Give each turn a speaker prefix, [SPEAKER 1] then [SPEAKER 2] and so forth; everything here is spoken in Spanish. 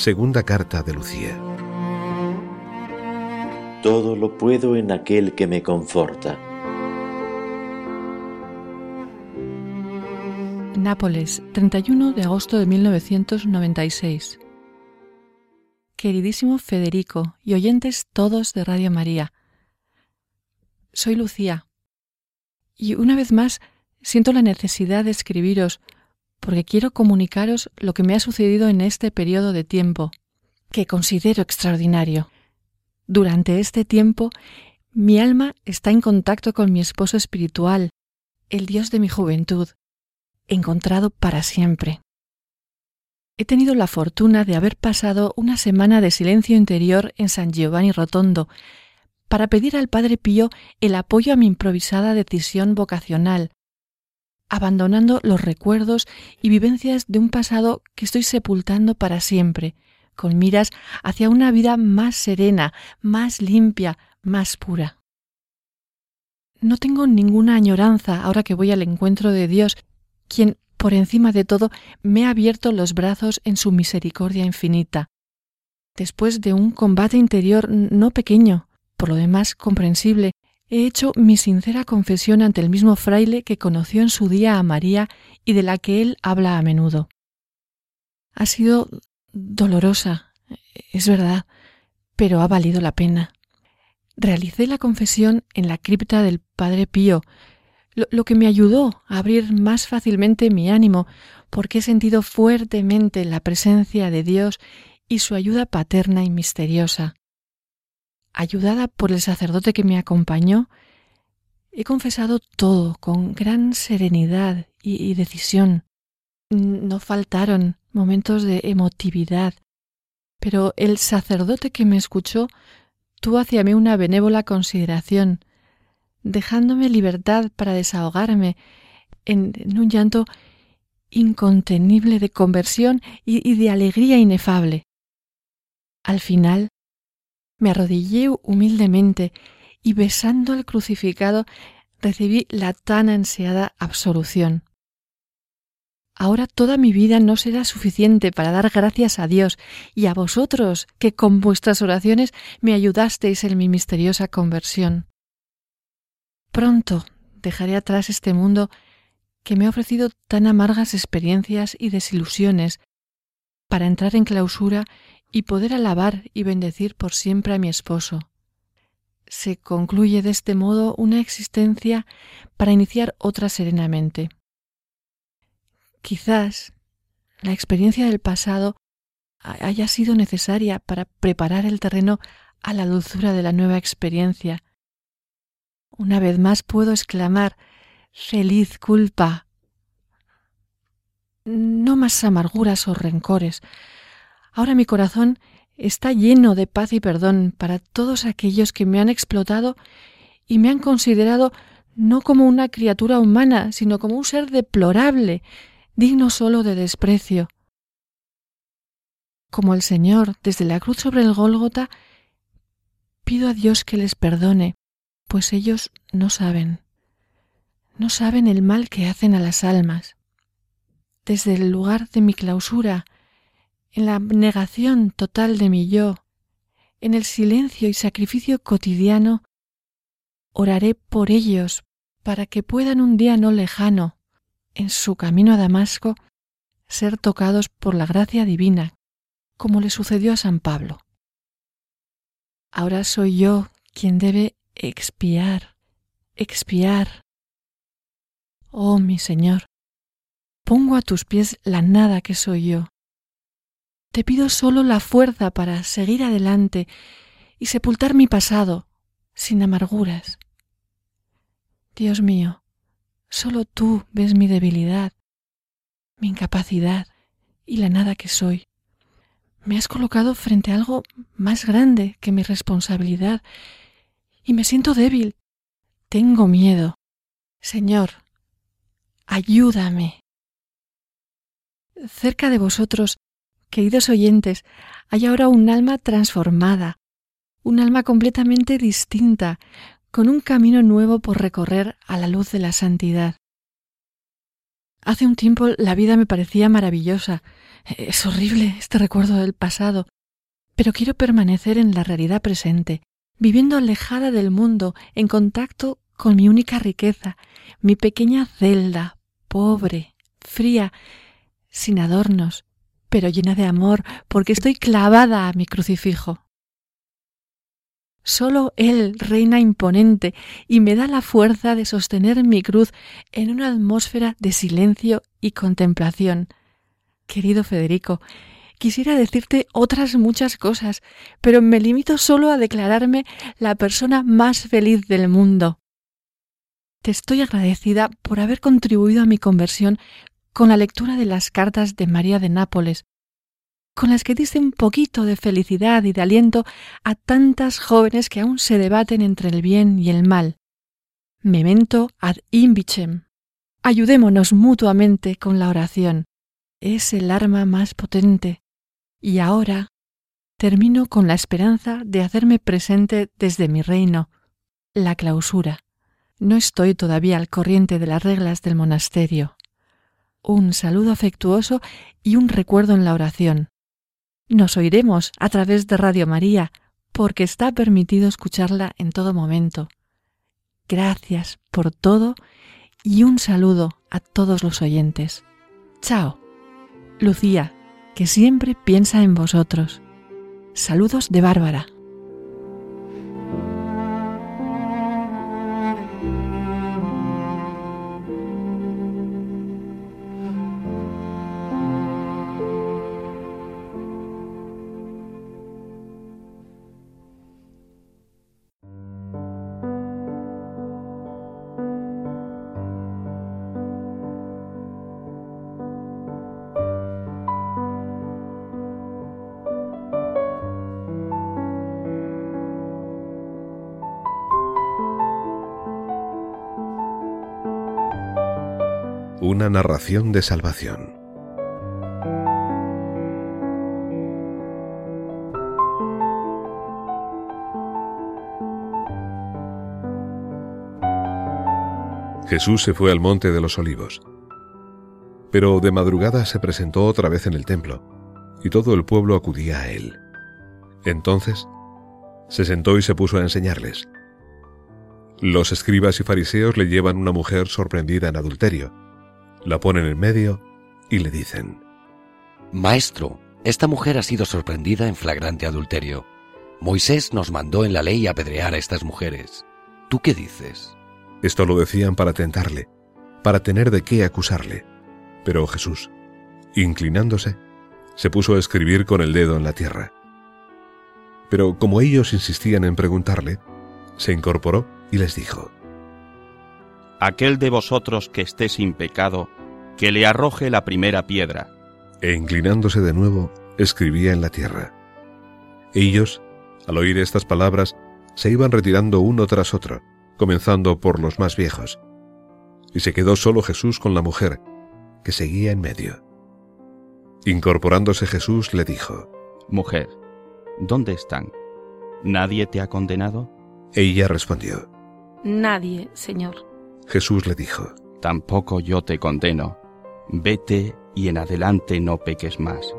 [SPEAKER 1] Segunda carta de Lucía.
[SPEAKER 2] Todo lo puedo en aquel que me conforta.
[SPEAKER 3] Nápoles, 31 de agosto de 1996. Queridísimo Federico y oyentes todos de Radio María. Soy Lucía y una vez más siento la necesidad de escribiros porque quiero comunicaros lo que me ha sucedido en este periodo de tiempo, que considero extraordinario. Durante este tiempo, mi alma está en contacto con mi esposo espiritual, el Dios de mi juventud, encontrado para siempre. He tenido la fortuna de haber pasado una semana de silencio interior en San Giovanni Rotondo para pedir al Padre Pío el apoyo a mi improvisada decisión vocacional, abandonando los recuerdos y vivencias de un pasado que estoy sepultando para siempre, con miras hacia una vida más serena, más limpia, más pura. No tengo ninguna añoranza ahora que voy al encuentro de Dios, quien, por encima de todo, me ha abierto los brazos en su misericordia infinita. Después de un combate interior no pequeño, por lo demás comprensible, he hecho mi sincera confesión ante el mismo fraile que conoció en su día a María y de la que él habla a menudo. Ha sido dolorosa, es verdad, pero ha valido la pena. Realicé la confesión en la cripta del Padre Pío, lo, lo, que me ayudó a abrir más fácilmente mi ánimo, porque he sentido fuertemente la presencia de Dios y su ayuda paterna y misteriosa ayudada por el sacerdote que me acompañó, he confesado todo con gran serenidad y, decisión. No faltaron momentos de emotividad, pero el sacerdote que me escuchó tuvo hacia mí una benévola consideración, dejándome libertad para desahogarme en, un llanto incontenible de conversión y de alegría inefable. Al final me arrodillé humildemente y besando al crucificado recibí la tan ansiada absolución. Ahora toda mi vida no será suficiente para dar gracias a Dios y a vosotros que con vuestras oraciones me ayudasteis en mi misteriosa conversión. Pronto dejaré atrás este mundo que me ha ofrecido tan amargas experiencias y desilusiones para entrar en clausura y poder alabar y bendecir por siempre a mi esposo. Se concluye de este modo una existencia para iniciar otra serenamente. Quizás la experiencia del pasado haya sido necesaria para preparar el terreno a la dulzura de la nueva experiencia. Una vez más puedo exclamar feliz culpa. No más amarguras o rencores, Ahora mi corazón está lleno de paz y perdón para todos aquellos que me han explotado y me han considerado no como una criatura humana, sino como un ser deplorable, digno solo de desprecio. Como el Señor desde la cruz sobre el Gólgota, pido a Dios que les perdone, pues ellos no saben, no saben el mal que hacen a las almas. Desde el lugar de mi clausura, en la negación total de mi yo, en el silencio y sacrificio cotidiano, oraré por ellos para que puedan un día no lejano, en su camino a Damasco, ser tocados por la gracia divina, como le sucedió a San Pablo. Ahora soy yo quien debe expiar, expiar. Oh mi Señor, pongo a tus pies la nada que soy yo, te pido solo la fuerza para seguir adelante y sepultar mi pasado sin amarguras. Dios mío, solo tú ves mi debilidad, mi incapacidad y la nada que soy. Me has colocado frente a algo más grande que mi responsabilidad y me siento débil. Tengo miedo. Señor, ayúdame. Cerca de vosotros Queridos oyentes, hay ahora un alma transformada, un alma completamente distinta, con un camino nuevo por recorrer a la luz de la santidad. Hace un tiempo la vida me parecía maravillosa, Es horrible este recuerdo del pasado, pero quiero permanecer en la realidad presente, viviendo alejada del mundo, en contacto con mi única riqueza, mi pequeña celda, pobre, fría, sin adornos, pero llena de amor, porque estoy clavada a mi crucifijo. Solo Él reina imponente y me da la fuerza de sostener mi cruz en una atmósfera de silencio y contemplación. Querido Federico, quisiera decirte otras muchas cosas, pero me limito solo a declararme la persona más feliz del mundo. Te estoy agradecida por haber contribuido a mi conversión con la lectura de las cartas de María de Nápoles, con las que diste un poquito de felicidad y de aliento a tantas jóvenes que aún se debaten entre el bien y el mal. Memento ad imbicem. Ayudémonos mutuamente con la oración. Es el arma más potente. Y ahora termino con la esperanza de hacerme presente desde mi reino, la clausura. No estoy todavía al corriente de las reglas del monasterio. Un saludo afectuoso y un recuerdo en la oración. Nos oiremos a través de Radio María, porque está permitido escucharla en todo momento. Gracias por todo y un saludo a todos los oyentes. Chao. Lucía, que siempre piensa en vosotros. Saludos de Bárbara.
[SPEAKER 1] Una narración de salvación. Jesús se fue al monte de los olivos. Pero de madrugada se presentó otra vez en el templo, y todo el pueblo acudía a él. Entonces se sentó y se puso a enseñarles. Los escribas y fariseos le llevan una mujer sorprendida en adulterio la ponen en medio y le dicen,
[SPEAKER 4] Maestro, esta mujer ha sido sorprendida en flagrante adulterio. Moisés nos mandó en la ley apedrear a estas mujeres. ¿Tú qué dices?
[SPEAKER 1] Esto lo decían para tentarle, para tener de qué acusarle. Pero Jesús, inclinándose, se puso a escribir con el dedo en la tierra. Pero como ellos insistían en preguntarle, se incorporó y les dijo,
[SPEAKER 5] aquel de vosotros que esté sin pecado, que le arroje la primera piedra.
[SPEAKER 1] E inclinándose de nuevo, escribía en la tierra. Ellos, al oír estas palabras, se iban retirando uno tras otro, comenzando por los más viejos. Y se quedó solo Jesús con la mujer, que seguía en medio. Incorporándose Jesús le dijo,
[SPEAKER 5] Mujer, ¿dónde están? ¿Nadie te ha condenado?
[SPEAKER 1] Ella respondió,
[SPEAKER 6] Nadie, Señor.
[SPEAKER 1] Jesús le dijo,
[SPEAKER 5] Tampoco yo te condeno. Vete y en adelante no peques más.